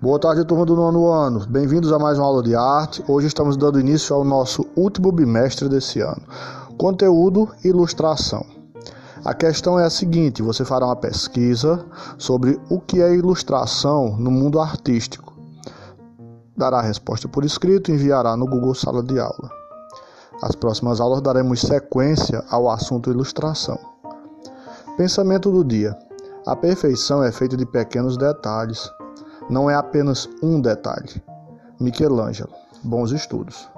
Boa tarde, turma do nono ano. Bem-vindos a mais uma aula de arte. Hoje estamos dando início ao nosso último bimestre desse ano. Conteúdo ilustração. A questão é a seguinte: você fará uma pesquisa sobre o que é ilustração no mundo artístico. Dará a resposta por escrito e enviará no Google Sala de Aula. As próximas aulas daremos sequência ao assunto ilustração. Pensamento do dia: A perfeição é feita de pequenos detalhes não é apenas um detalhe. Michelangelo. Bons estudos.